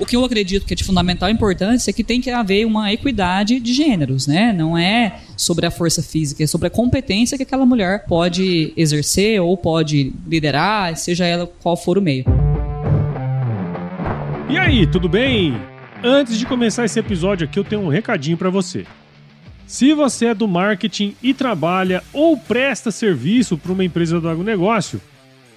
O que eu acredito que é de fundamental importância é que tem que haver uma equidade de gêneros, né? Não é sobre a força física, é sobre a competência que aquela mulher pode exercer ou pode liderar, seja ela qual for o meio. E aí, tudo bem? Antes de começar esse episódio aqui, eu tenho um recadinho para você. Se você é do marketing e trabalha ou presta serviço para uma empresa do agronegócio,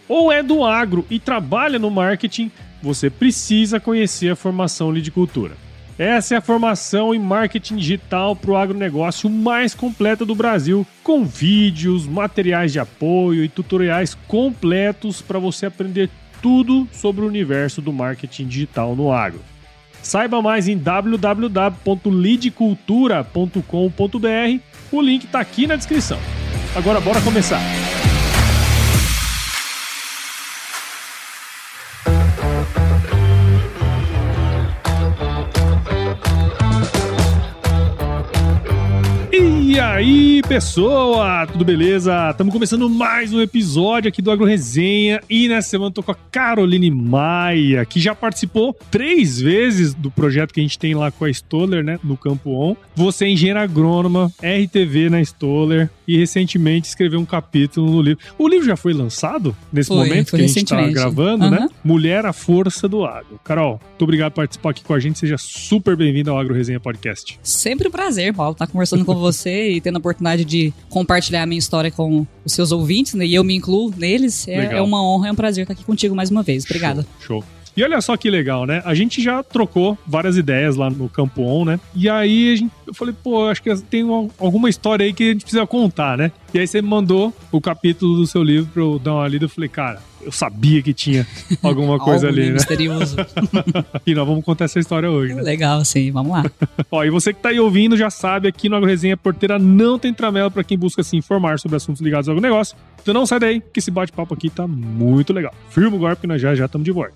ou é do agro e trabalha no marketing, você precisa conhecer a formação Lidicultura. Essa é a formação em marketing digital para o agronegócio mais completa do Brasil, com vídeos, materiais de apoio e tutoriais completos para você aprender tudo sobre o universo do marketing digital no agro. Saiba mais em www.lidcultura.com.br. O link está aqui na descrição. Agora bora começar. E aí, pessoa? Tudo beleza? Estamos começando mais um episódio aqui do Agro Resenha e nessa semana eu tô com a Caroline Maia, que já participou três vezes do projeto que a gente tem lá com a Stoller, né, no Campo On. Você é engenheira agrônoma, RTV na Stoller e recentemente escreveu um capítulo no livro. O livro já foi lançado nesse Foi, momento foi que a gente tá gravando, né? Aham. Mulher, a força do agro. Carol, muito obrigado por participar aqui com a gente. Seja super bem-vindo ao Agro Resenha Podcast. Sempre um prazer, Paulo, estar conversando com você e tendo a oportunidade de compartilhar a minha história com os seus ouvintes, né? E eu me incluo neles. É, é uma honra, é um prazer estar aqui contigo mais uma vez. Obrigada. Show. show. E olha só que legal, né? A gente já trocou várias ideias lá no Campo On, né? E aí gente, eu falei, pô, acho que tem uma- alguma história aí que a gente precisa contar, né? E aí você me mandou o capítulo do seu livro pra eu dar uma lida. Eu falei, cara, eu sabia que tinha alguma coisa ali, né? misterioso. E nós vamos contar essa história hoje, né? Legal, sim. Vamos lá. Ó, e você que tá aí ouvindo já sabe, aqui no AgroResenha Porteira não tem tramela pra quem busca se informar sobre assuntos ligados ao negócio. Então não sai daí, que esse bate-papo aqui tá muito legal. Firma o golpe que nós já já estamos de volta.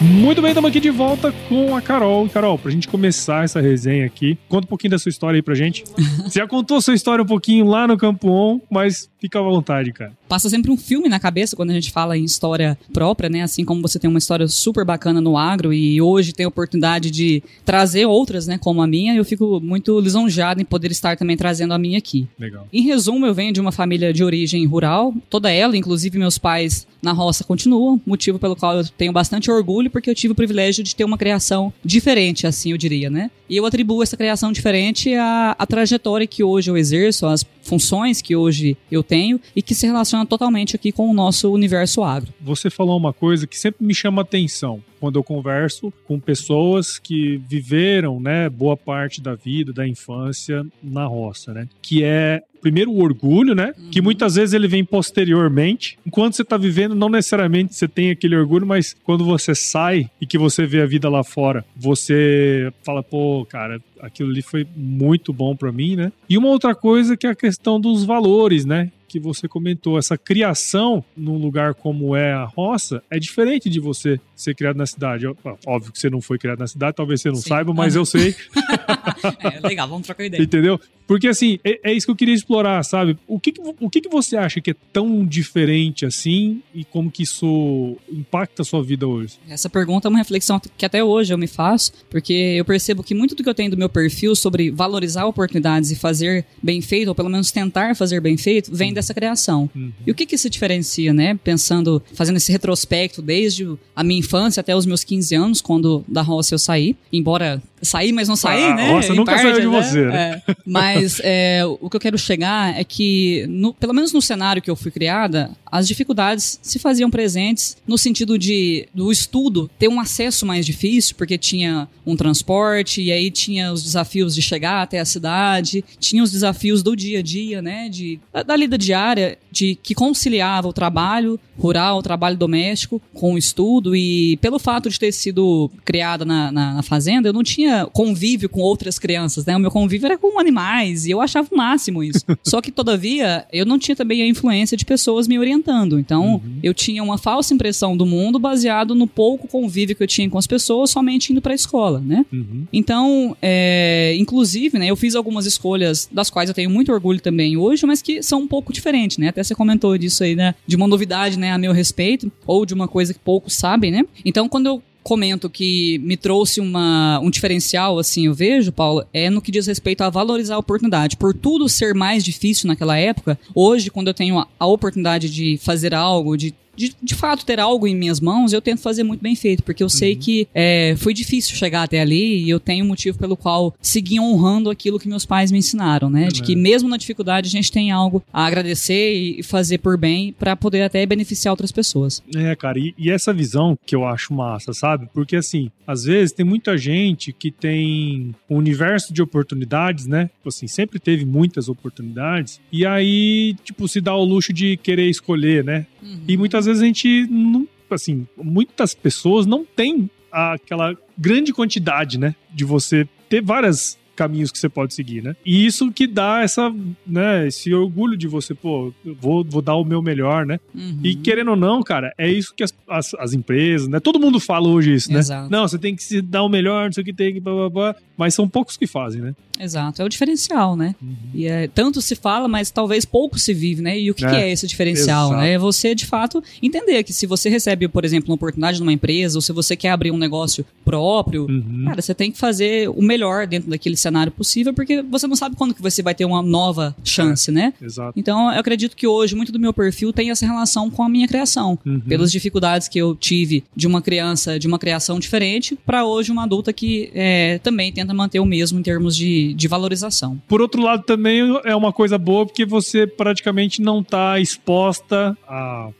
Muito bem, estamos aqui de volta com a Carol. Carol, pra gente começar essa resenha aqui, conta um pouquinho da sua história aí pra gente. Você já contou a sua história um pouquinho lá no Campo On, mas fica à vontade, cara. Passa sempre um filme na cabeça quando a gente fala em história própria, né? Assim como você tem uma história super bacana no agro e hoje tem a oportunidade de trazer outras, né? Como a minha, eu fico muito lisonjeado em poder estar também trazendo a minha aqui. Legal. Em resumo, eu venho de uma família de origem rural, toda ela, inclusive meus pais na roça continuam, motivo pelo qual eu tenho bastante orgulho, porque eu tive o privilégio de ter uma criação diferente, assim eu diria, né? E eu atribuo essa criação diferente à, à trajetória que hoje eu exerço, às funções que hoje eu tenho e que se relaciona totalmente aqui com o nosso universo agro. Você falou uma coisa que sempre me chama atenção quando eu converso com pessoas que viveram, né, boa parte da vida, da infância na roça, né? Que é primeiro o orgulho, né? Que muitas vezes ele vem posteriormente. Enquanto você tá vivendo, não necessariamente você tem aquele orgulho, mas quando você sai e que você vê a vida lá fora, você fala, pô, cara, aquilo ali foi muito bom pra mim, né? E uma outra coisa que é a questão dos valores, né? que você comentou, essa criação num lugar como é a roça, é diferente de você ser criado na cidade? Óbvio que você não foi criado na cidade, talvez você não Sim. saiba, mas eu sei. é, legal, vamos trocar ideia. Entendeu? Porque assim, é, é, isso que eu queria explorar, sabe? O que, que o que, que você acha que é tão diferente assim e como que isso impacta a sua vida hoje? Essa pergunta é uma reflexão que até hoje eu me faço, porque eu percebo que muito do que eu tenho do meu perfil sobre valorizar oportunidades e fazer bem feito, ou pelo menos tentar fazer bem feito, vem dessa criação. Uhum. E o que que se diferencia, né? Pensando, fazendo esse retrospecto desde a minha infância até os meus 15 anos, quando da roça eu saí, embora saí, mas não saí, ah, né? Nossa, nunca parte, saiu de né? você. Né? É. Mas é, o que eu quero chegar é que, no, pelo menos no cenário que eu fui criada, as dificuldades se faziam presentes no sentido de do estudo ter um acesso mais difícil, porque tinha um transporte, e aí tinha os desafios de chegar até a cidade, tinha os desafios do dia a dia, né? De, da, da lida diária, de que conciliava o trabalho rural, o trabalho doméstico com o estudo, e pelo fato de ter sido criada na, na, na fazenda, eu não tinha convívio com outras crianças, né? O meu convívio era com animais, e eu achava o máximo isso. Só que, todavia, eu não tinha também a influência de pessoas me orientando. Então, uhum. eu tinha uma falsa impressão do mundo baseado no pouco convívio que eu tinha com as pessoas, somente indo para a escola, né? Uhum. Então, é, inclusive, né, eu fiz algumas escolhas das quais eu tenho muito orgulho também hoje, mas que são um pouco diferentes, né? Até você comentou disso aí, né? De uma novidade, né, a meu respeito, ou de uma coisa que poucos sabem, né? Então, quando eu comento que me trouxe uma, um diferencial, assim, eu vejo, Paulo, é no que diz respeito a valorizar a oportunidade. Por tudo ser mais difícil naquela época, hoje, quando eu tenho a, a oportunidade de fazer algo, de de, de fato ter algo em minhas mãos, eu tento fazer muito bem feito, porque eu uhum. sei que é, foi difícil chegar até ali e eu tenho um motivo pelo qual segui honrando aquilo que meus pais me ensinaram, né? De que mesmo na dificuldade a gente tem algo a agradecer e fazer por bem para poder até beneficiar outras pessoas. É, cara, e, e essa visão que eu acho massa, sabe? Porque assim, às vezes tem muita gente que tem um universo de oportunidades, né? Tipo assim, sempre teve muitas oportunidades e aí, tipo, se dá o luxo de querer escolher, né? Uhum. E muitas vezes a gente não, assim, muitas pessoas não têm aquela grande quantidade, né, de você ter várias caminhos que você pode seguir, né? E isso que dá essa, né, esse orgulho de você, pô, vou, vou dar o meu melhor, né? Uhum. E querendo ou não, cara, é isso que as, as, as, empresas, né? Todo mundo fala hoje isso, né? Exato. Não, você tem que se dar o melhor, não sei o que tem que, blá, blá, blá, mas são poucos que fazem, né? Exato, é o diferencial, né? Uhum. E é, tanto se fala, mas talvez pouco se vive, né? E o que é, que é esse diferencial, exato. né? É você, de fato, entender que se você recebe, por exemplo, uma oportunidade numa empresa, ou se você quer abrir um negócio próprio, uhum. cara, você tem que fazer o melhor dentro daquele cenário possível, porque você não sabe quando que você vai ter uma nova chance, é, né? Exato. Então, eu acredito que hoje muito do meu perfil tem essa relação com a minha criação, uhum. pelas dificuldades que eu tive de uma criança, de uma criação diferente, para hoje uma adulta que é, também tenta manter o mesmo em termos de de, valorização. Por outro lado, também é uma coisa boa porque você praticamente não está exposta a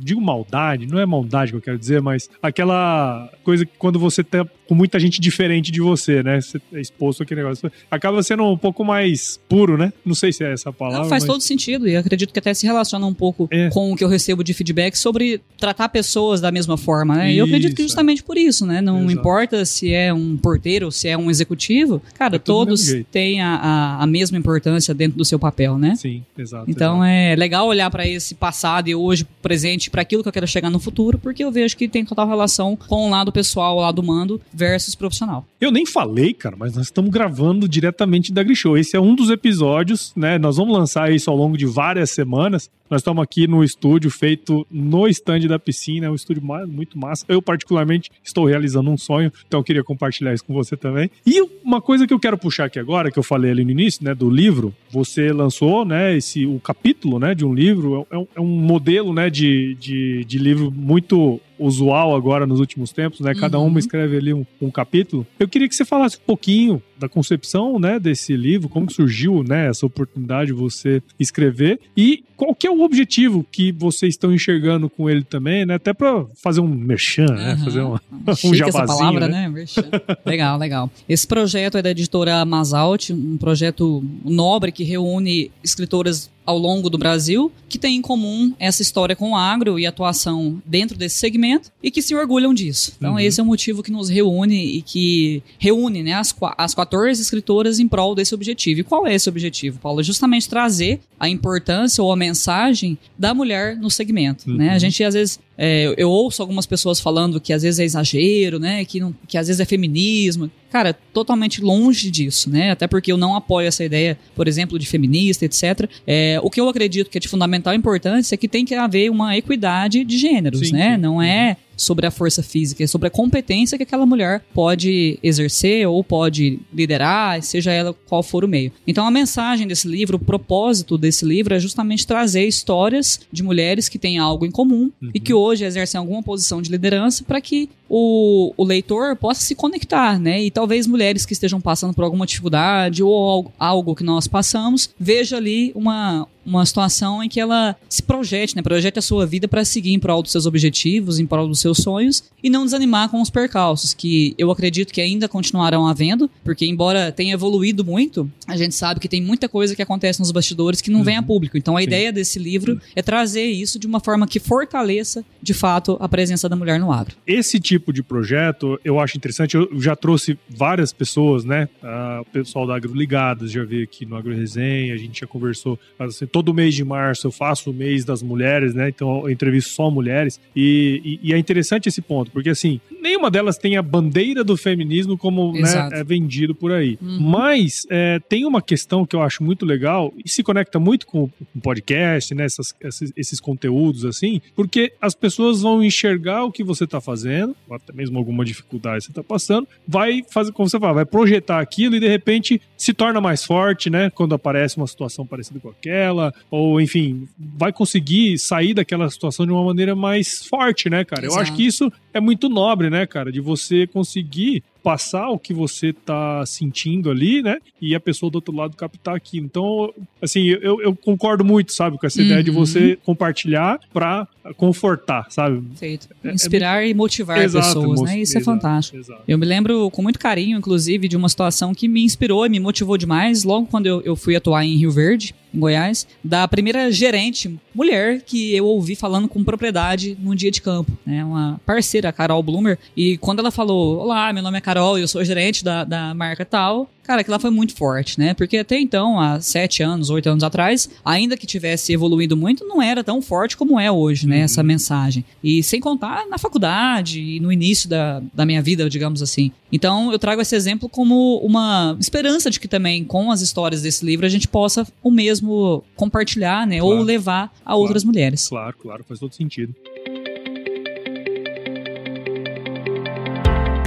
digo maldade, não é maldade que eu quero dizer, mas aquela coisa que quando você tá com muita gente diferente de você, né? Você é exposto aquele negócio. Acaba sendo um pouco mais puro, né? Não sei se é essa palavra. Não, faz mas... todo sentido e acredito que até se relaciona um pouco é. com o que eu recebo de feedback sobre tratar pessoas da mesma forma, né? Isso, e eu acredito que justamente por isso, né? Não Exato. importa se é um porteiro, se é um executivo, cara, é todos têm a, a, a, mesma importância dentro do seu papel, né? Sim, exato. Então exato. é legal olhar para esse passado e hoje presente para aquilo que eu quero chegar no futuro, porque eu vejo que tem total relação com o lado pessoal, o lado mando versus profissional. Eu nem falei, cara, mas nós estamos gravando diretamente da Grishow. Esse é um dos episódios, né? Nós vamos lançar isso ao longo de várias semanas. Nós estamos aqui no estúdio feito no estande da piscina, é um estúdio muito massa. Eu, particularmente, estou realizando um sonho, então eu queria compartilhar isso com você também. E uma coisa que eu quero puxar aqui agora, que eu falei ali no início, né, do livro, você lançou, né, esse, o capítulo, né, de um livro, é é um modelo, né, de, de, de livro muito usual agora nos últimos tempos, né? Cada uhum. uma escreve ali um, um, capítulo. Eu queria que você falasse um pouquinho da concepção, né, desse livro, como surgiu, né, essa oportunidade de você escrever e qual que é o objetivo que vocês estão enxergando com ele também, né? Até para fazer um merchan, uhum. né? Fazer um, um jabazinho, essa palavra, né? né? legal, legal. Esse projeto é da editora Masalt, um projeto nobre que reúne escritoras ao longo do Brasil, que tem em comum essa história com o agro e atuação dentro desse segmento e que se orgulham disso. Então, uhum. esse é o motivo que nos reúne e que reúne né, as, as quatro 14 escritoras em prol desse objetivo. E qual é esse objetivo, Paulo? É justamente trazer a importância ou a mensagem da mulher no segmento. Uhum. Né? A gente, às vezes, é, eu ouço algumas pessoas falando que às vezes é exagero, né? Que, não, que às vezes é feminismo. Cara, totalmente longe disso, né? Até porque eu não apoio essa ideia, por exemplo, de feminista, etc. É, o que eu acredito que é de fundamental importância é que tem que haver uma equidade de gêneros, sim, né? Sim. Não é sobre a força física, é sobre a competência que aquela mulher pode exercer ou pode liderar, seja ela qual for o meio. Então a mensagem desse livro, o propósito desse livro é justamente trazer histórias de mulheres que têm algo em comum uhum. e que hoje exercem alguma posição de liderança para que o, o leitor possa se conectar, né? E talvez mulheres que estejam passando por alguma dificuldade ou algo, algo que nós passamos, veja ali uma, uma situação em que ela se projete, né? Projete a sua vida para seguir em prol dos seus objetivos, em prol dos seus sonhos e não desanimar com os percalços, que eu acredito que ainda continuarão havendo, porque embora tenha evoluído muito, a gente sabe que tem muita coisa que acontece nos bastidores que não uhum. vem a uhum. público. Então a Sim. ideia desse livro é trazer isso de uma forma que fortaleça, de fato, a presença da mulher no agro. Esse tipo de projeto eu acho interessante. Eu já trouxe várias pessoas, né? Uh, o pessoal da Agro Ligadas já veio aqui no Agro Resenha, a gente já conversou assim, todo mês de março eu faço o mês das mulheres, né? Então eu entrevisto só mulheres. E, e, e, é interessante esse ponto, porque assim, nenhuma delas tem a bandeira do feminismo como né, é vendido por aí. Uhum. Mas é, tem uma questão que eu acho muito legal e se conecta muito com o podcast, né? Essas, esses, esses conteúdos, assim, porque as pessoas vão enxergar o que você está fazendo, ou até mesmo alguma dificuldade que você está passando, vai fazer, como você fala, vai projetar aquilo e de repente se torna mais forte, né? Quando aparece uma situação parecida com aquela ou enfim, vai conseguir sair daquela situação de uma maneira mais forte, né, cara? Exato. Eu acho que isso é muito nobre, né, cara? De você conseguir passar o que você tá sentindo ali, né? E a pessoa do outro lado captar aqui. Então, assim, eu, eu concordo muito, sabe, com essa uhum. ideia de você compartilhar pra confortar, sabe? Feito. É, Inspirar é, e motivar exato, pessoas, né? Isso é exato, é fantástico. Exato. Eu me lembro com muito carinho, inclusive, de uma situação que me inspirou e me motivou demais logo quando eu, eu fui atuar em Rio Verde, em Goiás, da primeira gerente mulher que eu ouvi falando com propriedade num dia de campo, né? Uma parceira, a Carol Bloomer, e quando ela falou: Olá, meu nome é Carol, eu sou gerente da, da marca tal, cara, aquilo lá foi muito forte, né? Porque até então, há sete anos, oito anos atrás, ainda que tivesse evoluído muito, não era tão forte como é hoje, né? Uhum. Essa mensagem. E sem contar na faculdade e no início da, da minha vida, digamos assim. Então, eu trago esse exemplo como uma esperança de que também, com as histórias desse livro, a gente possa o mesmo compartilhar, né? Claro. Ou levar a claro. outras mulheres. Claro, claro, faz todo sentido.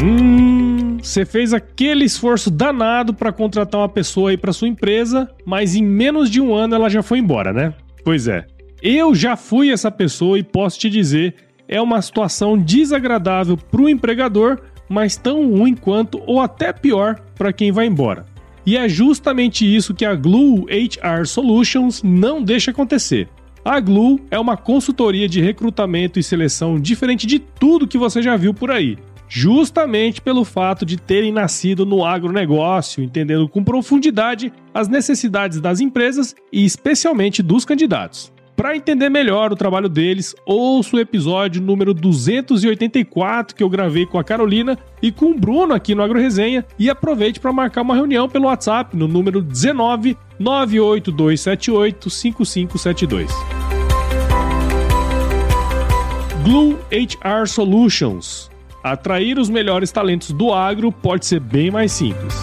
Hum, você fez aquele esforço danado para contratar uma pessoa aí para sua empresa, mas em menos de um ano ela já foi embora, né? Pois é. Eu já fui essa pessoa e posso te dizer, é uma situação desagradável para o empregador, mas tão ruim quanto ou até pior para quem vai embora. E é justamente isso que a Glue HR Solutions não deixa acontecer. A Glue é uma consultoria de recrutamento e seleção diferente de tudo que você já viu por aí justamente pelo fato de terem nascido no agronegócio, entendendo com profundidade as necessidades das empresas e especialmente dos candidatos. Para entender melhor o trabalho deles, ouça o episódio número 284 que eu gravei com a Carolina e com o Bruno aqui no AgroResenha e aproveite para marcar uma reunião pelo WhatsApp no número 19 98278 5572. Glue HR Solutions Atrair os melhores talentos do agro pode ser bem mais simples.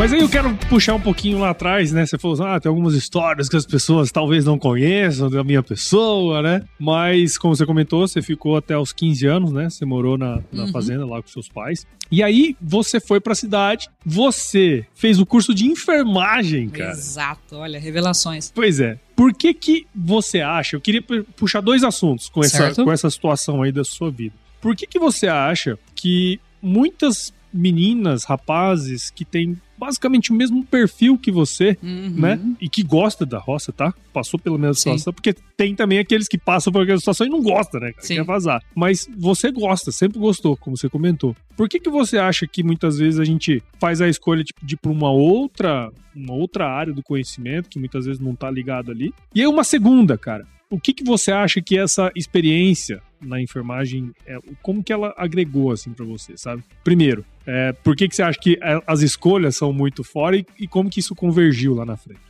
Mas aí eu quero puxar um pouquinho lá atrás, né? Você falou assim, ah, tem algumas histórias que as pessoas talvez não conheçam da minha pessoa, né? Mas, como você comentou, você ficou até os 15 anos, né? Você morou na, na uhum. fazenda lá com seus pais. E aí você foi pra cidade, você fez o curso de enfermagem, cara. Exato, olha, revelações. Pois é. Por que que você acha, eu queria puxar dois assuntos com essa, com essa situação aí da sua vida. Por que que você acha que muitas meninas, rapazes que têm basicamente o mesmo perfil que você, Uhum. né? E que gosta da roça, tá? Passou pela mesma Sim. situação, porque tem também aqueles que passam por aquela situação e não gostam, né? Sim. Quer vazar. Mas você gosta, sempre gostou, como você comentou. Por que que você acha que muitas vezes a gente faz a escolha tipo, de ir pra uma outra, uma outra área do conhecimento, que muitas vezes não tá ligado ali? E aí uma segunda, cara. O que que você acha que essa experiência na enfermagem, é, como que ela agregou, assim, pra você, sabe? Primeiro, é, por que que você acha que é, as escolhas são muito fora e, e como que isso convergiu lá na frente?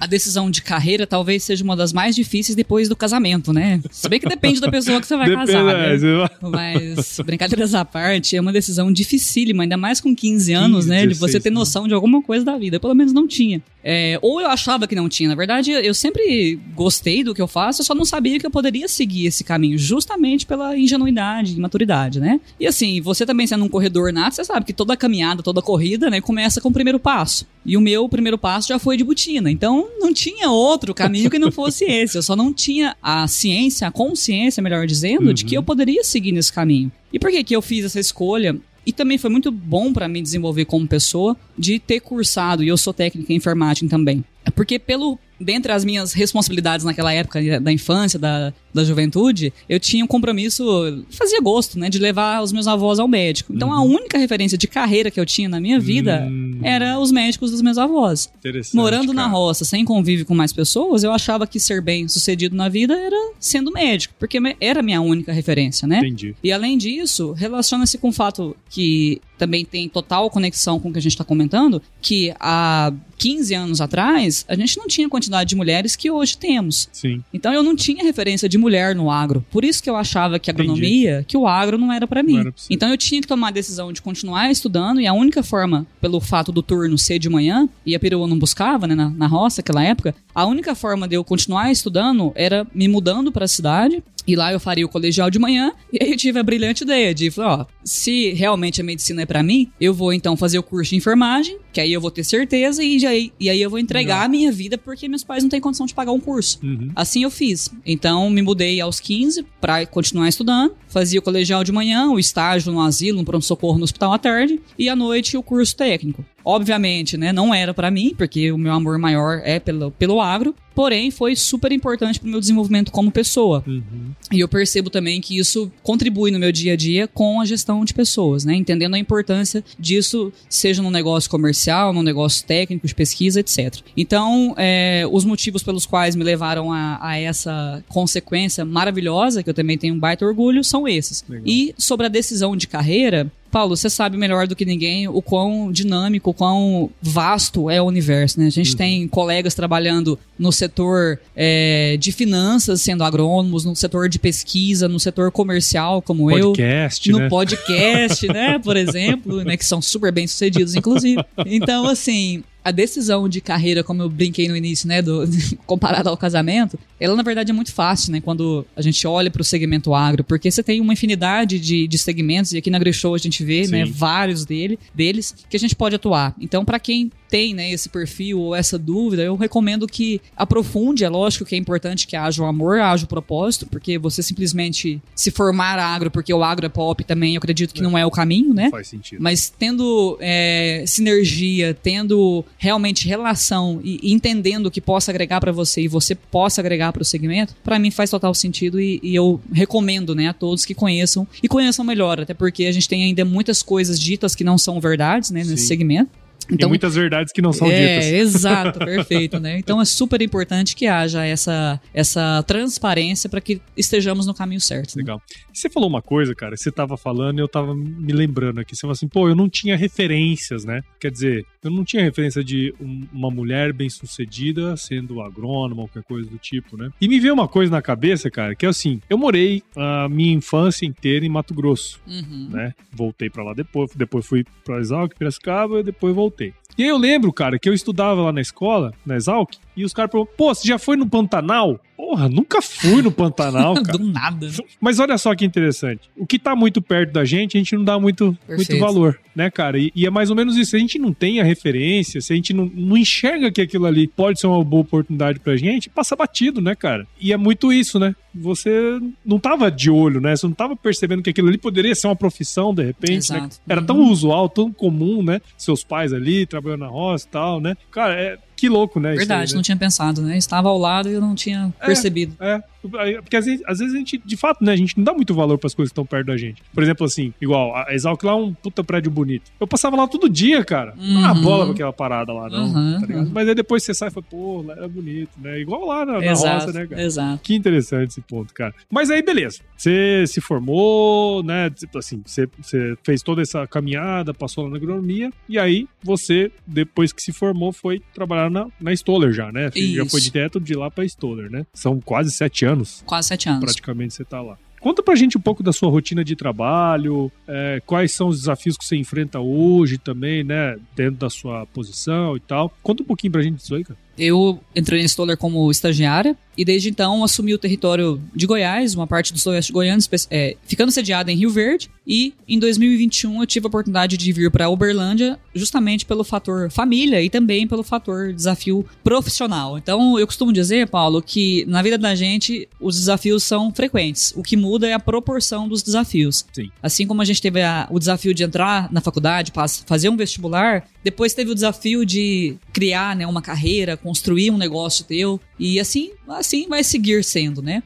A decisão de carreira talvez seja uma das mais difíceis depois do casamento, né? Se bem que depende da pessoa que você vai Depende, casar, é, né? vai- Mas, brincadeiras à parte, é uma decisão dificílima, ainda mais com 15 anos, 15, né? De você 16, ter né? noção de alguma coisa da vida. Pelo menos não tinha. É, ou eu achava que não tinha. Na verdade, eu sempre gostei do que eu faço, eu só não sabia que eu poderia seguir esse caminho, justamente pela ingenuidade e maturidade, né? E assim, você também sendo um corredor nato, você sabe que toda caminhada, toda corrida, né, começa com o primeiro passo. E o meu primeiro passo já foi de botina. Então, não tinha outro caminho que não fosse esse. Eu só não tinha a ciência, a consciência, melhor dizendo, de que eu poderia seguir nesse caminho. E por que que eu fiz essa escolha? E também foi muito bom para me desenvolver como pessoa de ter cursado, e eu sou técnica em enfermagem também. É Porque pelo dentre as minhas responsabilidades naquela época da infância, da, da juventude, eu tinha um compromisso, fazia gosto, né, de levar os meus avós ao médico. Então a única referência de carreira que eu tinha na minha vida Hum, era os médicos dos meus avós. interessante, Morando na cara. roça, sem convívio com mais pessoas, eu achava que ser bem sucedido na vida era sendo médico, porque era a minha única referência, né? Entendi. E além disso, relaciona-se com o fato que também tem total conexão com o que a gente está comentando, que há 15 anos atrás, a gente não tinha a quantidade de mulheres que hoje temos. Sim. Então eu não tinha referência de mulher no agro. Por isso que eu achava que a Entendi. agronomia, que o agro não era para mim. Era então eu tinha que tomar a decisão de continuar estudando e a única forma, pelo fato do turno ser de manhã, e a perua não buscava, né, na, na roça naquela época, a única forma de eu continuar estudando era me mudando para a cidade. E lá eu faria o colegial de manhã, e aí eu tive a brilhante ideia de, falar, ó, se realmente a medicina é para mim, eu vou então fazer o curso de enfermagem, que aí eu vou ter certeza, e, já, e aí eu vou entregar a minha vida, porque meus pais não têm condição de pagar um curso. Uhum. Assim eu fiz. Então me mudei aos 15 para continuar estudando. Fazia o colegial de manhã, o estágio no asilo, no pronto-socorro no hospital à tarde e à noite o curso técnico. Obviamente, né, não era para mim, porque o meu amor maior é pelo, pelo agro, porém foi super importante para o meu desenvolvimento como pessoa. Uhum. E eu percebo também que isso contribui no meu dia a dia com a gestão de pessoas, né? Entendendo a importância disso, seja no negócio comercial, no negócio técnico, de pesquisa, etc. Então, é, os motivos pelos quais me levaram a, a essa consequência maravilhosa, que eu também tenho um baita orgulho, são esses. Legal. E sobre a decisão de carreira, Paulo, você sabe melhor do que ninguém o quão dinâmico, o quão vasto é o universo, né? A gente tem colegas trabalhando no setor é, de finanças, sendo agrônomos, no setor de pesquisa, no setor comercial, como eu. Podcast, No né? podcast, né, por exemplo, né, que são super bem sucedidos, inclusive. Então, assim, a decisão de carreira, como eu brinquei no início, né, do, comparado ao casamento, ela na verdade é muito fácil, né, quando a gente olha para o segmento agro, porque você tem uma infinidade de, de segmentos, e aqui na AgriShow a gente vê, né, Sim. vários dele, deles, que a gente pode atuar. Então, para quem tem, né, esse perfil ou essa dúvida, eu recomendo que aprofunde, é lógico que é importante que haja o amor, haja o propósito, porque você simplesmente se formar agro, porque o agro é pop também, eu acredito que não é o caminho, né? Faz sentido. Mas tendo é, sinergia, tendo realmente relação e, e entendendo o que possa agregar para você e você possa agregar para o segmento, para mim faz total sentido e, e eu recomendo, né, a todos que conheçam e conheçam melhor, até porque a gente tem ainda muitas coisas ditas que não são verdades, né, nesse Sim. segmento. Tem muitas verdades que não são é, ditas. exato, perfeito, né? Então é super importante que haja essa, essa transparência para que estejamos no caminho certo. né? Legal. E Você falou uma coisa, cara, você tava falando e eu tava me lembrando aqui. Você falou assim, pô, eu não tinha referências, né? Quer dizer, eu não tinha referência de um- uma mulher bem sucedida sendo agrônoma ou qualquer coisa do tipo, né? E me veio uma coisa na cabeça, cara, que é assim, eu morei a minha infância inteira em Mato Grosso, Uhum. né? Voltei pra lá depois, depois fui pra Exalc, Piracicaba e depois voltei. E aí eu lembro, cara, que eu estudava lá na escola, na Exalc, e os caras falaram, pô, você já foi no Pantanal? Porra, nunca fui no Pantanal, cara. Do nada. Mas olha só que interessante. O que tá muito perto da gente, a gente não dá muito, muito valor, né, cara? E, e é mais ou menos isso. Se a gente não tem a referência, se a gente não, não enxerga que aquilo ali pode ser uma boa oportunidade pra gente, passa batido, né, cara? E é muito isso, né? você não tava de olho, né? Você não tava percebendo que aquilo ali poderia ser uma profissão, de repente, né? Exato. Era tão Uhum. usual, tão comum, né? Seus pais ali, trabalhando na roça e tal, né? Cara, é, que louco, né? Verdade, aí, né? não tinha pensado, né? Estava ao lado e eu não tinha É. percebido. É, porque às vezes, às vezes a gente, de fato, né, a gente não dá muito valor pras coisas que estão perto da gente. Por exemplo, assim, igual, a Exalc lá é um puta prédio bonito. Eu passava lá todo dia, cara. Não dá Uhum. bola pra aquela parada lá, não. Uhum, tá uhum. Mas aí depois você sai e fala, pô, lá era bonito, né? Igual lá na, na roça, né, cara? exato. Que interessante esse ponto, cara. Mas aí, beleza. Você se formou, né? Tipo assim, você, você fez toda essa caminhada, passou lá na agronomia, e aí você, depois que se formou, foi trabalhar na, na Stoller já, né? Já Isso. foi direto de lá pra Stoller, né? São quase sete anos, Quase sete anos. praticamente, você tá lá. Conta pra gente um pouco da sua rotina de trabalho, é, quais são os desafios que você enfrenta hoje também, né? Dentro da sua posição e tal. Conta um pouquinho pra gente disso aí, cara. Eu entrei na Stoller como estagiária e desde então assumi o território de Goiás, uma parte do sudoeste goiano, é, ficando sediada em Rio Verde. E em 2021 eu tive a oportunidade de vir para Uberlândia justamente pelo fator família e também pelo fator desafio profissional. Então eu costumo dizer, Paulo, que na vida da gente os desafios são frequentes. O que muda é a proporção dos desafios. Sim. Assim como a gente teve a- o desafio de entrar na faculdade, fazer um vestibular, depois teve o desafio de criar né, uma carreira, construir um negócio teu, e assim, assim vai seguir sendo, né?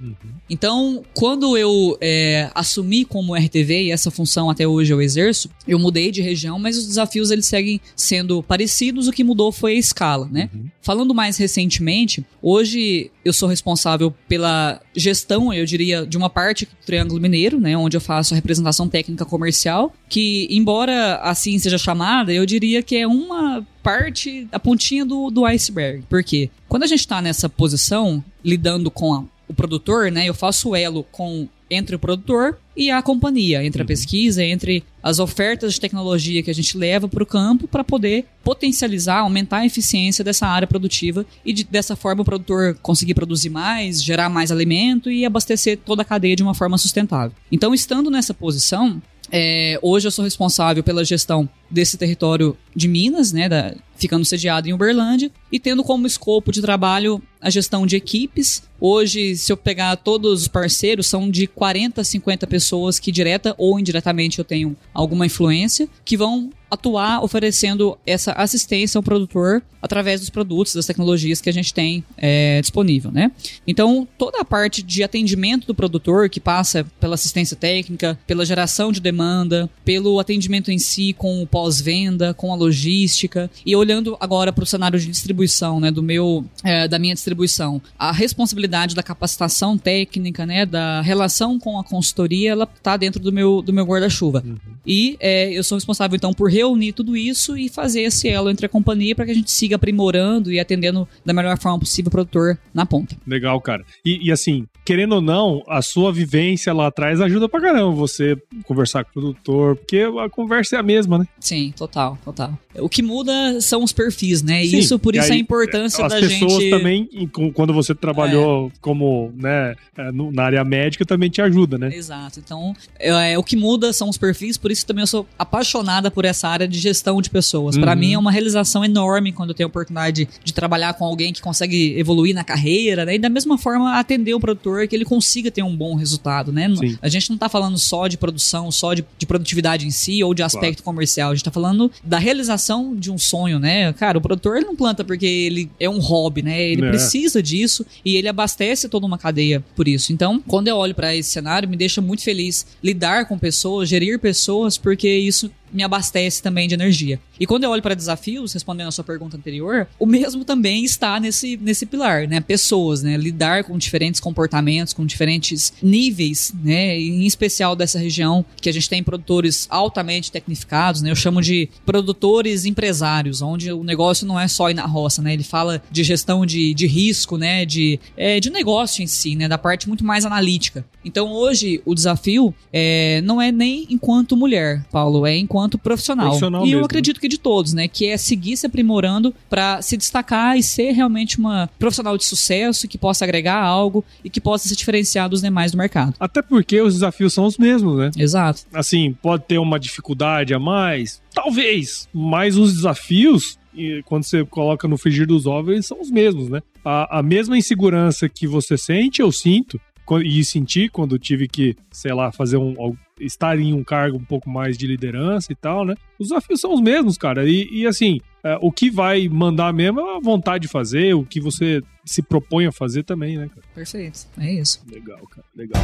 Então, quando eu é, assumi como RTV, e essa função até hoje eu exerço, eu mudei de região, mas os desafios eles seguem sendo parecidos, o que mudou foi a escala, né? Falando mais recentemente, hoje eu sou responsável pela gestão, eu diria, de uma parte do Triângulo Mineiro, né, onde eu faço a representação técnica comercial, que embora assim seja chamada, eu diria que é uma parte, a pontinha do, do iceberg. Por quê? Quando a gente está nessa posição, lidando com a- o produtor, né, eu faço elo com entre o produtor e a companhia, entre a pesquisa, entre as ofertas de tecnologia que a gente leva para o campo para poder potencializar, aumentar a eficiência dessa área produtiva e de- dessa forma o produtor conseguir produzir mais, gerar mais alimento e abastecer toda a cadeia de uma forma sustentável. Então, estando nessa posição, é, hoje eu sou responsável pela gestão desse território de Minas, né, da- ficando sediado em Uberlândia, e tendo como escopo de trabalho a gestão de equipes. Hoje, se eu pegar todos os parceiros, são de 40 a 50 pessoas que direta ou indiretamente eu tenho alguma influência, que vão atuar oferecendo essa assistência ao produtor através dos produtos, das tecnologias que a gente tem é, disponível, né? Então, toda a parte de atendimento do produtor, que passa pela assistência técnica, pela geração de demanda, pelo atendimento em si com o pós-venda, com a logística, e olhando agora para o cenário de distribuição, né, do meu, é, da minha distribuição, a responsabilidade da capacitação técnica, né, da relação com a consultoria, ela tá dentro do meu, do meu guarda-chuva. E é, eu sou responsável, então, por reunir tudo isso e fazer esse elo entre a companhia para que a gente siga aprimorando e atendendo da melhor forma possível o produtor na ponta. Legal, cara. E, e, assim, querendo ou não, a sua vivência lá atrás ajuda pra caramba você conversar com o produtor, porque a conversa é a mesma, né? Sim, total, total. O que muda são os perfis, né? Sim, isso, por isso aí, a importância As da pessoas gente. também, em- com- quando você trabalhou como, né, é, na área médica, também te ajuda, né? Exato. Então, é, o que muda são os perfis, por isso também eu sou apaixonada por essa área de gestão de pessoas. Pra Uhum. mim é uma realização enorme quando eu tenho a oportunidade de trabalhar com alguém que consegue evoluir na carreira, né? E da mesma forma atender o produtor que ele consiga ter um bom resultado, né? Sim. A gente não tá falando só de produção, só de, de produtividade em si ou de aspecto comercial. A gente tá falando da realização de um sonho, né? Cara, o produtor ele não planta porque ele é um hobby, né? Ele É. precisa disso e ele abastece toda uma cadeia por isso. Então, quando eu olho pra esse cenário, me deixa muito feliz lidar com pessoas, gerir pessoas, porque isso me abastece também de energia. E quando eu olho para desafios, respondendo a sua pergunta anterior, o mesmo também está nesse, nesse pilar, né? Pessoas, né? Lidar com diferentes comportamentos, com diferentes níveis, né? Em especial dessa região que a gente tem produtores altamente tecnificados, né? Eu chamo de produtores empresários, onde o negócio não é só ir na roça, né? Ele fala de gestão de, de risco, né? De, é, de negócio em si, né? Da parte muito mais analítica. Então hoje o desafio é, não é nem enquanto mulher, Paulo, é enquanto profissional. Profissional e eu mesmo, acredito que de todos, né? Que é seguir se aprimorando para se destacar e ser realmente uma profissional de sucesso que possa agregar algo e que possa se diferenciar dos demais do mercado. Até porque os desafios são os mesmos, né? Exato. Assim, pode ter uma dificuldade a mais, talvez, mas os desafios, e quando você coloca no frigir dos ovos, eles são os mesmos, né? A, a mesma insegurança que você sente, eu sinto, e senti quando tive que, sei lá, fazer um. estar em um cargo um pouco mais de liderança e tal, né? Os desafios são os mesmos, cara. E, e assim, é, o que vai mandar mesmo é a vontade de fazer, o que você se propõe a fazer também, né, cara? Perfeito. É isso. Legal, cara. Legal.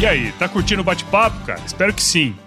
E aí, tá curtindo o bate-papo, cara? Espero que sim.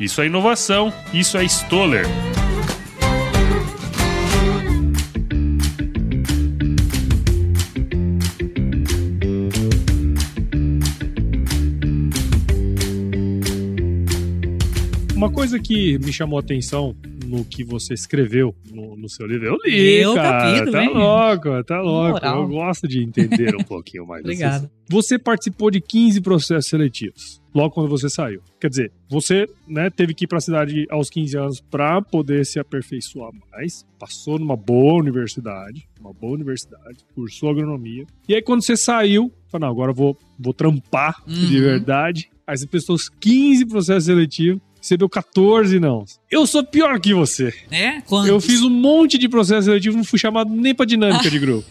Isso é inovação, isso é Stoller. Uma coisa que me chamou a atenção no que você escreveu no, no seu livro. Eu li, Meu cara. Capítulo, tá hein? louco, tá louco. Moral. Eu gosto de entender um pouquinho mais. Obrigado. Você participou de 15 processos seletivos logo quando você saiu. Quer dizer, você né, teve que ir para a cidade aos 15 anos para poder se aperfeiçoar mais. Passou numa boa universidade, uma boa universidade, cursou agronomia. E aí quando você saiu, falou, não, agora eu vou, vou trampar uhum. de verdade. Aí você prestou os 15 processos seletivos recebeu 14 não. Eu sou pior que você. É? Quantos? Eu fiz um monte de processo seletivo, não fui chamado nem pra dinâmica de grupo.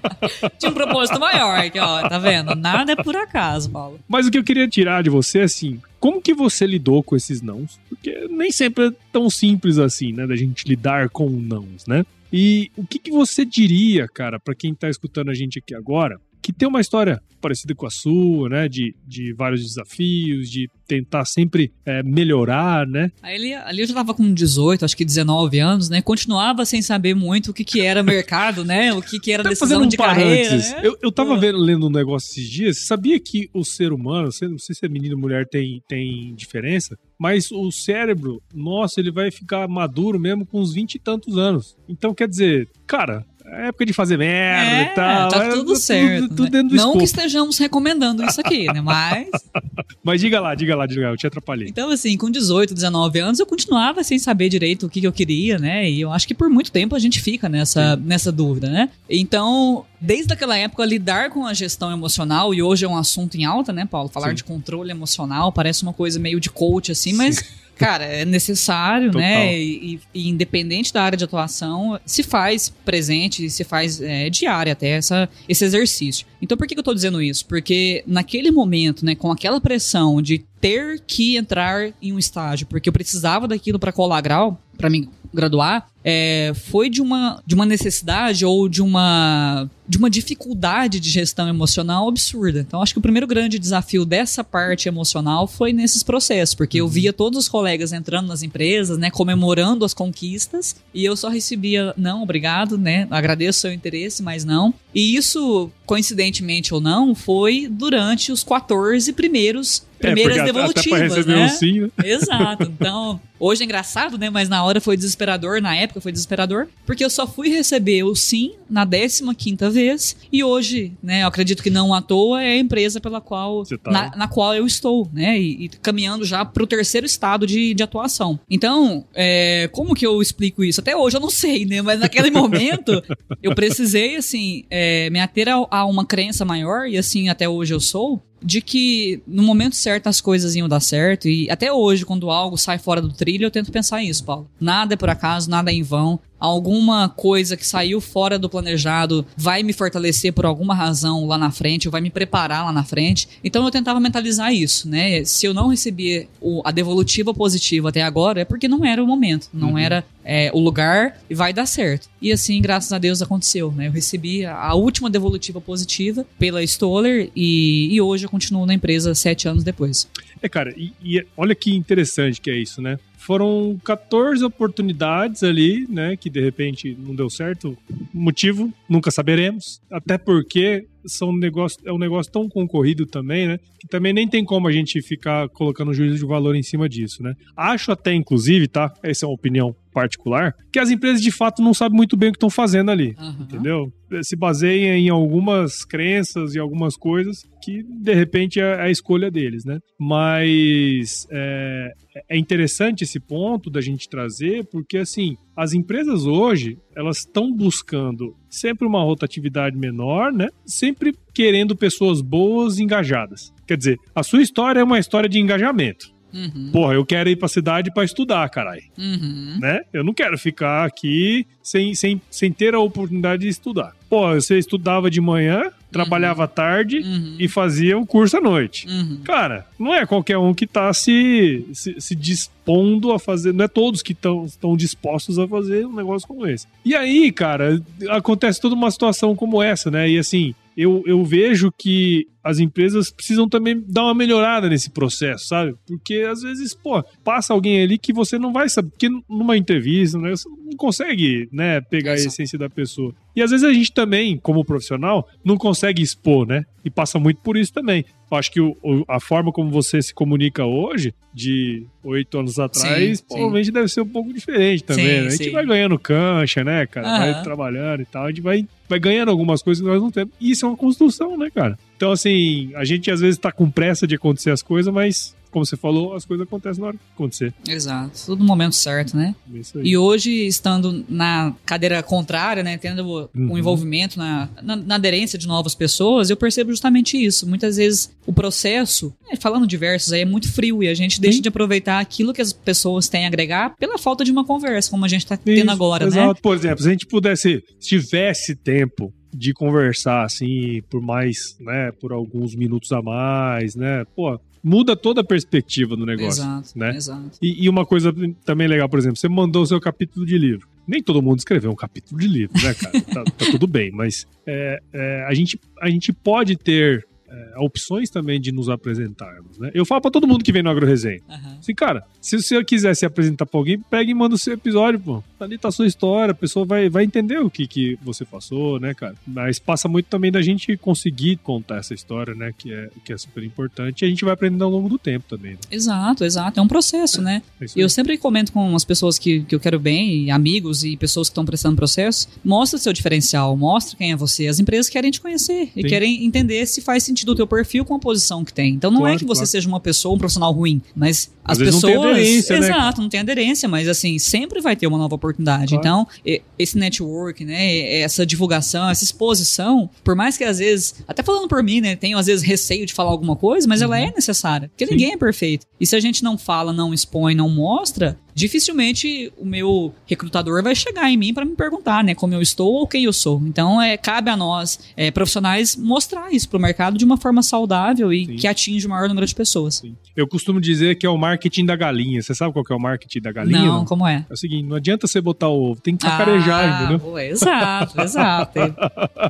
Tinha um propósito maior aqui, ó. Tá vendo? Nada é por acaso, Paulo. Mas o que eu queria tirar de você é assim, como que você lidou com esses nãos? Porque nem sempre é tão simples assim, né, da gente lidar com nãos, né? E o que, que você diria, cara, para quem tá escutando a gente aqui agora, que tem uma história parecida com a sua, né? De, de vários desafios, de tentar sempre é, melhorar, né? Aí ali eu já tava com 18, acho que 19 anos, né? Continuava sem saber muito o que, que era mercado, né? O que, que era tá decisão um de carreira. Né? Eu, eu tava vendo, lendo um negócio esses dias. Sabia que o ser humano, não sei se é menino ou mulher tem, tem diferença, mas o cérebro, nossa, ele vai ficar maduro mesmo com uns 20 e tantos anos. Então, quer dizer, cara, é época de fazer merda é, e tal. Tá tudo é, certo. Tudo, tudo né? dentro do Não escopo. que estejamos recomendando isso aqui, né? Mas. Mas diga lá, diga lá, diga lá, eu te atrapalhei. Então, assim, com 18, 19 anos, eu continuava sem saber direito o que, que eu queria, né? E eu acho que por muito tempo a gente fica nessa, nessa dúvida, né? Então, desde aquela época, lidar com a gestão emocional, e hoje é um assunto em alta, né, Paulo? Falar Sim. de controle emocional parece uma coisa meio de coach, assim, mas. Sim Cara, é necessário, né? E, e, independente da área de atuação, se faz presente, se faz é, diária até essa, esse exercício. Então por que, que eu tô dizendo isso? Porque naquele momento, né, com aquela pressão de ter que entrar em um estágio, porque eu precisava daquilo para colar grau, para me graduar, é, foi de uma, de uma necessidade ou de uma, de uma dificuldade de gestão emocional absurda. Então, acho que o primeiro grande desafio dessa parte emocional foi nesses processos, porque eu uhum. via todos os colegas entrando nas empresas, né, comemorando as conquistas, e eu só recebia, não, obrigado, né, agradeço o seu interesse, mas não. E isso, coincidentemente ou não, foi durante os 14 primeiros primeiras é, devolutivas, até né? Um sim, né? Exato. Então, hoje é engraçado, né? Mas na hora foi desesperador, na época foi desesperador, porque eu só fui receber o sim na 15 quinta vez e hoje, né? Eu acredito que não à toa é a empresa pela qual tá. na, na, qual eu estou, né? E, e caminhando já para o terceiro estado de, de atuação. Então, é, como que eu explico isso? Até hoje eu não sei, né? Mas naquele momento eu precisei assim é, me ater a, a uma crença maior e assim até hoje eu sou de que no momento certo as coisas iam dar certo. E até hoje, quando algo sai fora do trilho, eu tento pensar isso, Paulo. Nada é por acaso, nada é em vão alguma coisa que saiu fora do planejado vai me fortalecer por alguma razão lá na frente, ou vai me preparar lá na frente. Então eu tentava mentalizar isso, né? Se eu não recebi o, a devolutiva positiva até agora, é porque não era o momento, não uhum. era é, o lugar e vai dar certo. E assim, graças a Deus, aconteceu, né? Eu recebi a, a última devolutiva positiva pela Stoller e, e, hoje eu continuo na empresa sete anos depois. É, cara, e, e olha que interessante que é isso, né? Foram 14 oportunidades ali, né, que de repente não deu certo. Motivo, nunca saberemos. Até porque são negócio, é um negócio tão concorrido também, né? Que também nem tem como a gente ficar colocando juízo de valor em cima disso, né? Acho até, inclusive, tá? Essa é uma opinião particular, que as empresas de fato não sabem muito bem o que estão fazendo ali, uhum. entendeu? Se baseia em algumas crenças e algumas coisas que de repente é a escolha deles, né? Mas é, é interessante esse ponto da gente trazer, porque assim, as empresas hoje, elas estão buscando sempre uma rotatividade menor, né? Sempre querendo pessoas boas e engajadas. Quer dizer, a sua história é uma história de engajamento. Uhum. Porra, eu quero ir pra cidade para estudar, caralho. Uhum. Né? Eu não quero ficar aqui sem, sem, sem ter a oportunidade de estudar. Pô, você estudava de manhã, trabalhava à tarde uhum. e fazia o curso à noite. Uhum. Cara, não é qualquer um que tá se, se, se dispondo a fazer, não é todos que estão dispostos a fazer um negócio como esse. E aí, cara, acontece toda uma situação como essa, né? E assim, eu, eu vejo que as empresas precisam também dar uma melhorada nesse processo, sabe? Porque às vezes, pô, passa alguém ali que você não vai saber, porque numa entrevista, né, você não consegue, né, pegar a essência da pessoa. E às vezes a gente também, como profissional, não consegue expor, né? E passa muito por isso também. Eu acho que o, a forma como você se comunica hoje, de oito anos atrás, sim, provavelmente sim. deve ser um pouco diferente também. Sim, né? A gente vai ganhando cancha, né, cara? Uhum. Vai trabalhando e tal. A gente vai, vai ganhando algumas coisas que nós não temos. E isso é uma construção, né, cara? Então, assim, a gente às vezes tá com pressa de acontecer as coisas, mas como você falou, as coisas acontecem na hora que acontecer. Exato, tudo no momento certo, né? Isso aí. E hoje, estando na cadeira contrária, né, tendo uhum. um envolvimento na, na, na, aderência de novas pessoas, eu percebo justamente isso. Muitas vezes o processo, é, falando diversos aí, é muito frio e a gente deixa Sim. de aproveitar aquilo que as pessoas têm a agregar pela falta de uma conversa, como a gente está tendo agora, exato. né? Exato. Por exemplo, se a gente pudesse, se tivesse tempo de conversar assim por mais, né, por alguns minutos a mais, né? Pô, muda toda a perspectiva do negócio, exato, né? Exato. E, e, uma coisa também legal, por exemplo, você mandou o seu capítulo de livro. Nem todo mundo escreveu um capítulo de livro, né, cara? tá, tá, tudo bem, mas é, é, a, gente, a gente pode ter é, opções também de nos apresentarmos, né? Eu falo para todo mundo que vem no AgroResenha. Uhum. Assim, cara, se você quiser se apresentar pra alguém, pega e manda o seu episódio, pô. Ali tá a sua história, a pessoa vai, vai entender o que, que você passou, né, cara? Mas passa muito também da gente conseguir contar essa história, né? Que é, que é super importante. E a gente vai aprendendo ao longo do tempo também. Né? Exato, exato. É um processo, né? É eu sempre comento com as pessoas que, que eu quero bem, amigos e pessoas que estão prestando processo, mostra o seu diferencial, mostra quem é você. As empresas querem te conhecer Sim. e querem entender se faz sentido o teu perfil com a posição que tem. Então não é claro, é que você claro. seja uma pessoa, um profissional ruim, mas as Às pessoas aderência, né? Exato, não tem aderência, mas assim, sempre vai ter uma nova oportunidade. Claro. Então, esse network, né, essa divulgação, essa exposição, por mais que às vezes, até falando por mim, né, tenho às vezes receio de falar alguma coisa, mas uhum. ela é necessária, porque Sim. ninguém é perfeito. E se a gente não fala, não expõe, não mostra, dificilmente o meu recrutador vai chegar em mim para me perguntar, né, como eu estou ou quem eu sou. Então, é, cabe a nós, é, profissionais, mostrar isso para o mercado de uma forma saudável e Sim. que atinja o maior número de pessoas. Sim. Eu costumo dizer que é o marketing da galinha. Você sabe qual é o marketing da galinha? Não, não, como é? É o seguinte, não adianta você botar o ovo, tem que cacarejar, ah, entendeu? exato, exato.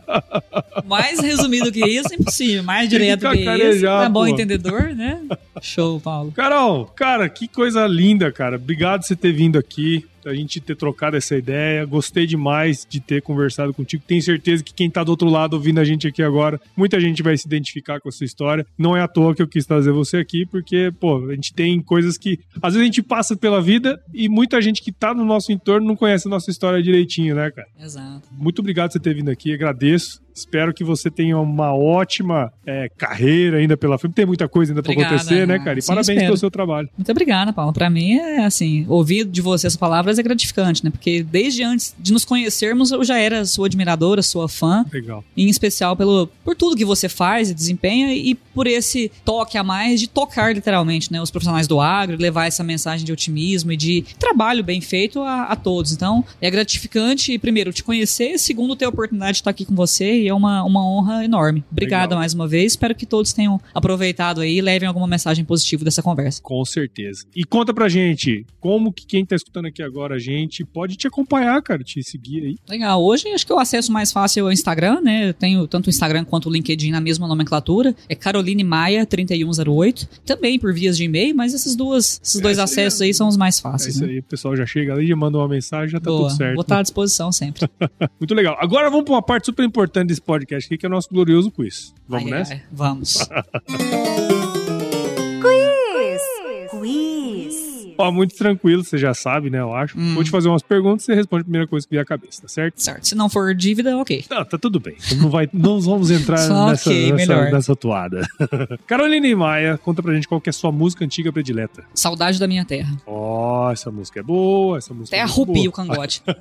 Mais resumido que isso, é impossível. Mais direto que, que isso. É bom entendedor, né? Show, Paulo. Carol, cara, que coisa linda, cara. Obrigado por você ter vindo aqui a gente ter trocado essa ideia. Gostei demais de ter conversado contigo. Tenho certeza que quem tá do outro lado ouvindo a gente aqui agora, muita gente vai se identificar com a sua história. Não é à toa que eu quis trazer você aqui, porque, pô, a gente tem coisas que às vezes a gente passa pela vida e muita gente que tá no nosso entorno não conhece a nossa história direitinho, né, cara? Exato. Muito obrigado por você ter vindo aqui, agradeço. Espero que você tenha uma ótima é, carreira ainda pela frente. Tem muita coisa ainda para acontecer, né, cara? E Sim, parabéns espero. pelo seu trabalho. Muito obrigada, Paulo. Para mim é assim, ouvir de você essas palavras é gratificante, né? Porque desde antes de nos conhecermos, eu já era sua admiradora, sua fã. Legal. Em especial pelo, por tudo que você faz e desempenha e por esse toque a mais de tocar literalmente, né? Os profissionais do agro, levar essa mensagem de otimismo e de trabalho bem feito a, a todos. Então, é gratificante, primeiro, te conhecer, segundo, ter a oportunidade de estar aqui com você e é uma, uma honra enorme. Obrigada Legal. mais uma vez. Espero que todos tenham aproveitado aí e levem alguma mensagem positiva dessa conversa. Com certeza. E conta pra gente, como que quem tá escutando aqui agora a gente pode te acompanhar, cara, te seguir aí. Legal. Hoje acho que o acesso mais fácil é o Instagram, né? Eu tenho tanto o Instagram quanto o LinkedIn na mesma nomenclatura. É Caroline Maia 3108. Também por vias de e-mail, mas essas duas, esses dois Essa acessos aí é- aí são os mais É fáceis. isso né? aí, o pessoal já chega ali, já manda uma mensagem, já tá Boa. tudo certo. Vou estar à disposição sempre. Muito legal. Agora vamos pra uma parte super importante desse podcast aqui, que é o nosso glorioso quiz. Vamos ai, nessa? ai. Vamos. Ó, muito tranquilo, você já sabe, né, eu acho. Hum. Vou te fazer umas perguntas e você responde a primeira coisa que vier à cabeça, tá certo? certo. Se não for dívida, ok. Não, tá tudo bem. Não, vai, não vamos entrar nessa, ok, nessa, nessa toada. Caroline Maia, conta pra gente qual que é a sua música antiga predileta. Saudade da minha terra. Ó, essa música é boa, essa música Até é arrupia boa. o cangote.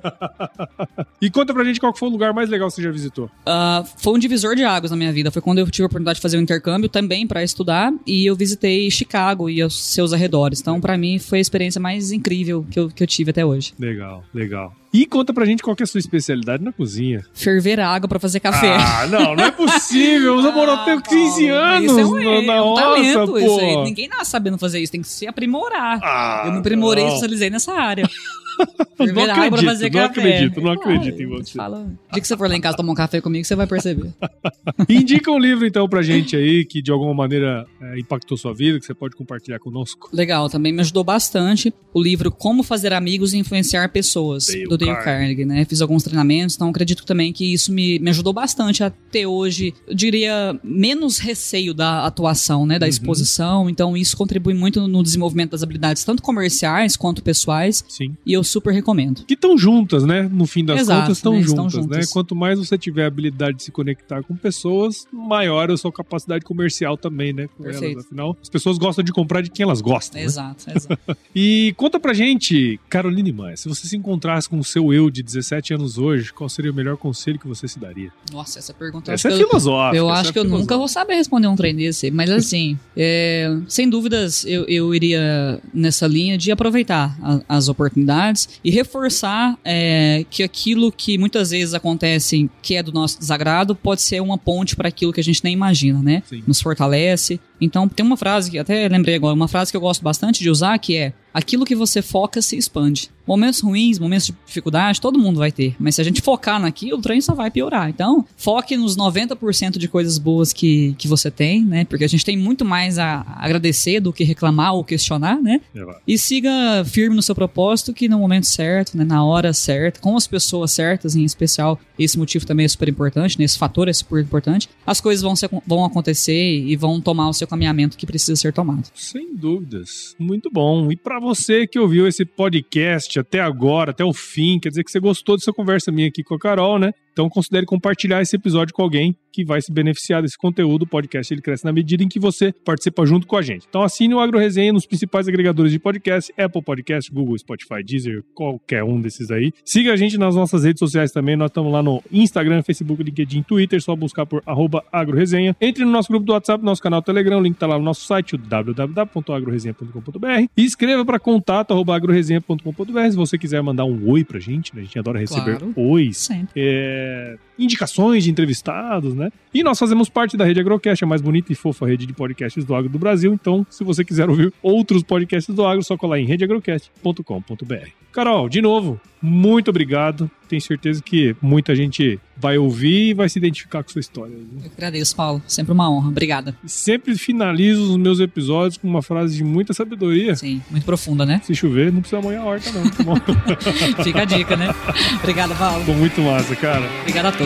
E conta pra gente qual foi o lugar mais legal que você já visitou. Ah, foi um divisor de águas na minha vida. Foi quando eu tive a oportunidade de fazer um intercâmbio também para estudar e eu visitei Chicago e os seus arredores. Então, para mim, foi experiência mais incrível que eu, que eu tive até hoje. Legal, legal. E conta pra gente qual que é a sua especialidade na cozinha. Ferver água para fazer café. Ah, não, não é possível. Eu tenho 15 Paulo, anos isso é um, na, é na um roça, talento, isso aí. pô. Ninguém nasce sabendo fazer isso, tem que se aprimorar. Ah, eu me aprimorei e especializei nessa área. Não Ferver a água pra acredito, fazer não café. acredito, não acredito em você. te falo. O dia que você for lá em casa tomar um café comigo, você vai perceber. Indica um livro, então, pra gente aí, que de alguma maneira é, impactou sua vida, que você pode compartilhar conosco. Legal, também me ajudou bastante o livro Como Fazer Amigos e Influenciar Pessoas, Dale do Dale Carnegie. Carnegie, né? Fiz alguns treinamentos, então acredito também que isso me, me ajudou bastante a ter hoje, eu diria, menos receio da atuação, né? Da Uhum. exposição, então isso contribui muito no desenvolvimento das habilidades, tanto comerciais quanto pessoais, Sim. e eu super recomendo. Que estão juntas, né? No fim das Exato, contas, estão né? juntas, Estão né? juntas. Quanto mais você tiver a habilidade de se conectar com pessoas, maior a sua capacidade comercial também, né? Com elas. Afinal, as pessoas gostam de comprar de quem elas gostam. né? Exato, exato. E conta pra gente, Caroline Maia, se você se encontrasse com o seu eu de 17 anos hoje, qual seria o melhor conselho que você se daria? Nossa, essa pergunta Essa é eu- filosófica. Eu acho é que eu nunca filosófica. vou saber responder um trem desse, mas assim, é, sem dúvidas eu, eu iria nessa linha de aproveitar a- as oportunidades e reforçar é, que aquilo que muitas vezes acontece que é do nosso desagrado pode ser uma ponte para aquilo que a gente nem imagina, né? Sim. Nos fortalece. Então tem uma frase que até lembrei agora, uma frase que eu gosto bastante de usar que é aquilo que você foca se expande. Momentos ruins, momentos de dificuldade, todo mundo vai ter. Mas se a gente focar naquilo, o trem só vai piorar. Então, foque nos 90% de coisas boas que, que você tem, né? Porque a gente tem muito mais a agradecer do que reclamar ou questionar, né? E siga firme no seu propósito, que no momento certo, né, na hora certa, com as pessoas certas, em especial, esse motivo também é super importante, né, esse fator é super importante, as coisas vão, ser- vão acontecer e vão tomar o seu caminhamento que precisa ser tomado. Sem dúvidas. Muito bom. E pra você que ouviu esse podcast até agora, até o fim, quer dizer que você gostou dessa conversa minha aqui com a Carol, né? Então considere compartilhar esse episódio com alguém que vai se beneficiar desse conteúdo. O podcast ele cresce na medida em que você participa junto com a gente. Então assine o Agro Resenha nos principais agregadores de podcast, Apple Podcast, Google, Spotify, Deezer, qualquer um desses aí. Siga a gente nas nossas redes sociais também. Nós estamos lá no Instagram, Facebook, LinkedIn, Twitter. Só buscar por arroba agroresenha. Entre no nosso grupo do WhatsApp, nosso canal Telegram. O link tá lá no nosso site, www.agroresenha.com.br. E escreva para contato arroba agroresenha.com.br se você quiser mandar um oi pra gente. Né? A gente adora receber Claro. ois Sempre. é, Yeah. Indicações de entrevistados, né? E nós fazemos parte da Rede Agrocast, a mais bonita e fofa rede de podcasts do agro do Brasil. Então, se você quiser ouvir outros podcasts do agro, é só colar em redeagrocast.com.br. Carol, de novo, muito obrigado. Tenho certeza que muita gente vai ouvir e vai se identificar com sua história. viu? Eu agradeço, Paulo. Sempre uma honra. Obrigada. Sempre finalizo os meus episódios com uma frase de muita sabedoria. Sim, muito profunda, né? Se chover, não precisa molhar a horta, não, tá bom? Fica a dica, né? Obrigada, Paulo. Ficou muito massa, cara. Obrigada a todos.